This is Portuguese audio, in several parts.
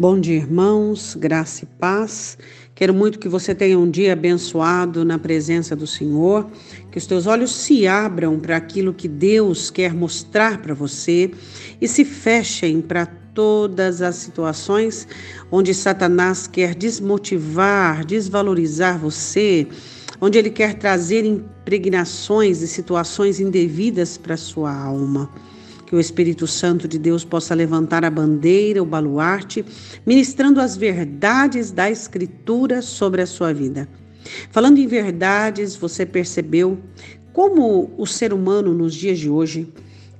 Bom dia, irmãos, graça e paz. Quero muito que você tenha um dia abençoado na presença do Senhor, que os teus olhos se abram para aquilo que Deus quer mostrar para você e se fechem para todas as situações onde Satanás quer desmotivar, desvalorizar você, onde ele quer trazer impregnações e situações indevidas para sua alma que o Espírito Santo de Deus possa levantar a bandeira, o baluarte, ministrando as verdades da Escritura sobre a sua vida. Falando em verdades, você percebeu como o ser humano nos dias de hoje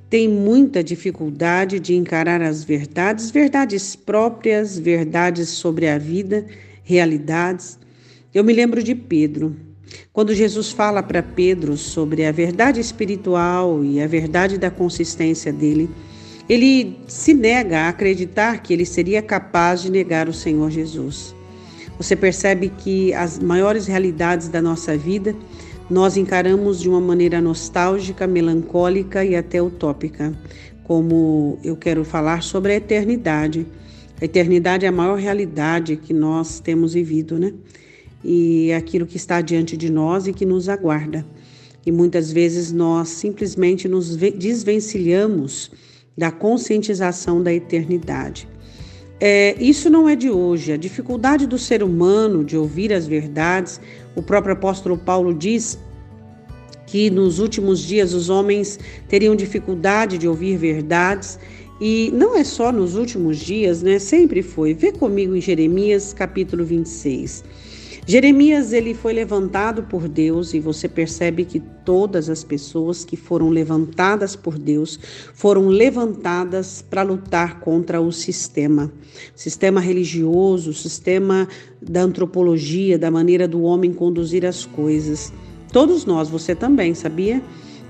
tem muita dificuldade de encarar as verdades, verdades próprias, verdades sobre a vida, realidades. Eu me lembro de Pedro. Quando Jesus fala para Pedro sobre a verdade espiritual e a verdade da consistência dele, ele se nega a acreditar que ele seria capaz de negar o Senhor Jesus. Você percebe que as maiores realidades da nossa vida nós encaramos de uma maneira nostálgica, melancólica e até utópica, como eu quero falar sobre a eternidade. A eternidade é a maior realidade que nós temos vivido, né? E aquilo que está diante de nós e que nos aguarda. E muitas vezes nós simplesmente nos desvencilhamos da conscientização da eternidade. É, isso não é de hoje. A dificuldade do ser humano de ouvir as verdades, o próprio apóstolo Paulo diz que nos últimos dias os homens teriam dificuldade de ouvir verdades. E não é só nos últimos dias, né? Sempre foi. Vê comigo em Jeremias capítulo 26. Jeremias ele foi levantado por Deus e você percebe que todas as pessoas que foram levantadas por Deus foram levantadas para lutar contra o sistema, sistema religioso, sistema da antropologia, da maneira do homem conduzir as coisas. Todos nós, você também, sabia?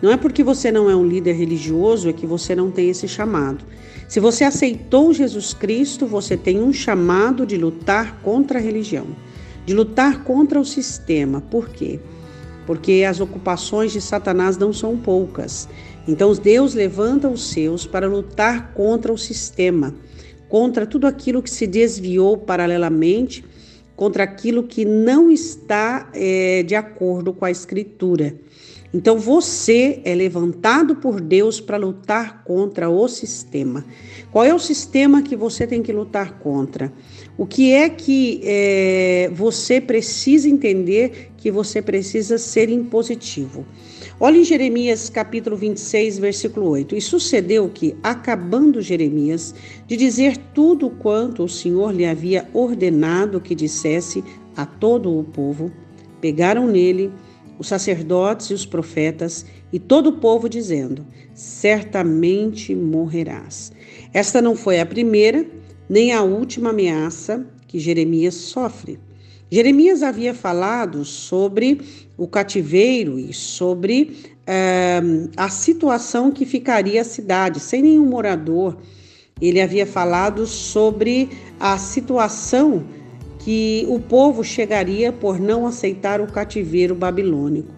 Não é porque você não é um líder religioso é que você não tem esse chamado. Se você aceitou Jesus Cristo, você tem um chamado de lutar contra a religião de lutar contra o sistema. Por quê? Porque as ocupações de Satanás não são poucas. Então Deus levanta os seus para lutar contra o sistema, contra tudo aquilo que se desviou paralelamente, contra aquilo que não está é, de acordo com a Escritura. Então você é levantado por Deus para lutar contra o sistema. Qual é o sistema que você tem que lutar contra? O que é que é, você precisa entender que você precisa ser impositivo? Olha em Jeremias capítulo 26, versículo 8. E sucedeu que, acabando Jeremias de dizer tudo quanto o Senhor lhe havia ordenado que dissesse a todo o povo, pegaram nele os sacerdotes e os profetas e todo o povo, dizendo: Certamente morrerás. Esta não foi a primeira nem a última ameaça que Jeremias sofre. Jeremias havia falado sobre o cativeiro e sobre eh, a situação que ficaria a cidade, sem nenhum morador. Ele havia falado sobre a situação que o povo chegaria por não aceitar o cativeiro babilônico.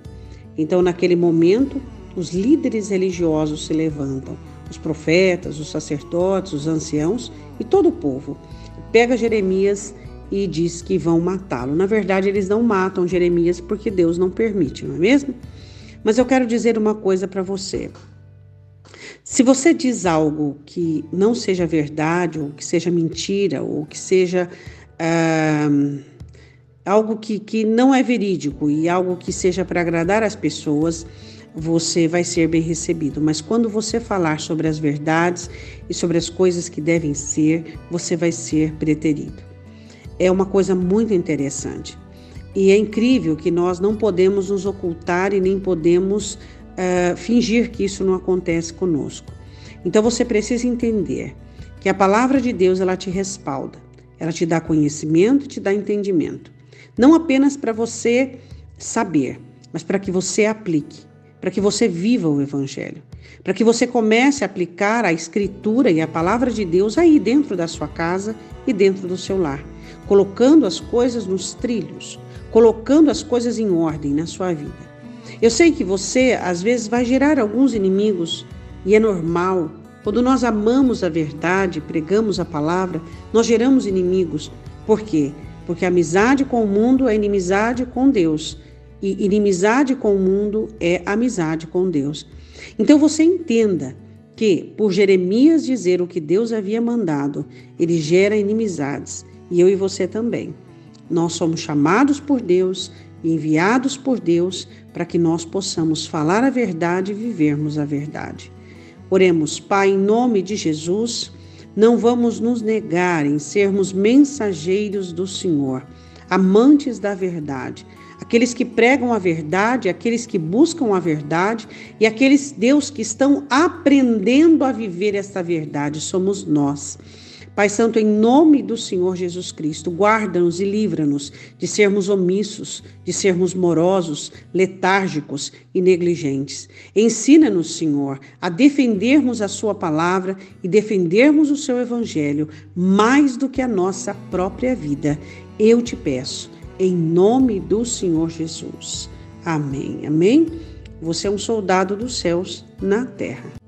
Então, naquele momento, os líderes religiosos se levantam, os profetas, os sacerdotes, os anciãos e todo o povo. Pega Jeremias e diz que vão matá-lo. Na verdade, eles não matam Jeremias porque Deus não permite, não é mesmo? Mas eu quero dizer uma coisa para você. Se você diz algo que não seja verdade, ou que seja mentira, ou que seja algo que, que não é verídico e algo que seja para agradar as pessoas, você vai ser bem recebido. Mas quando você falar sobre as verdades e sobre as coisas que devem ser, você vai ser preterido. É uma coisa muito interessante. E é incrível que nós não podemos nos ocultar e nem podemos uh, fingir que isso não acontece conosco. Então você precisa entender que a palavra de Deus ela te respalda. Ela te dá conhecimento, te dá entendimento. Não apenas para você saber, mas para que você aplique, para que você viva o Evangelho, para que você comece a aplicar a Escritura e a palavra de Deus aí dentro da sua casa e dentro do seu lar, colocando as coisas nos trilhos, colocando as coisas em ordem na sua vida. Eu sei que você às vezes vai gerar alguns inimigos e é normal, Quando nós amamos a verdade, pregamos a palavra, nós geramos inimigos. Por quê? Porque amizade com o mundo é inimizade com Deus. E inimizade com o mundo é amizade com Deus. Então você entenda que, por Jeremias dizer o que Deus havia mandado, ele gera inimizades. E eu e você também. Nós somos chamados por Deus e enviados por Deus para que nós possamos falar a verdade e vivermos a verdade. Oremos, Pai, em nome de Jesus, não vamos nos negar em sermos mensageiros do Senhor, amantes da verdade, aqueles que pregam a verdade, aqueles que buscam a verdade e aqueles, Deus, que estão aprendendo a viver esta verdade, somos nós. Pai Santo, em nome do Senhor Jesus Cristo, guarda-nos e livra-nos de sermos omissos, de sermos morosos, letárgicos e negligentes. Ensina-nos, Senhor, a defendermos a Sua palavra e defendermos o Seu Evangelho mais do que a nossa própria vida. Eu te peço, em nome do Senhor Jesus. Amém. Amém. Você é um soldado dos céus na terra.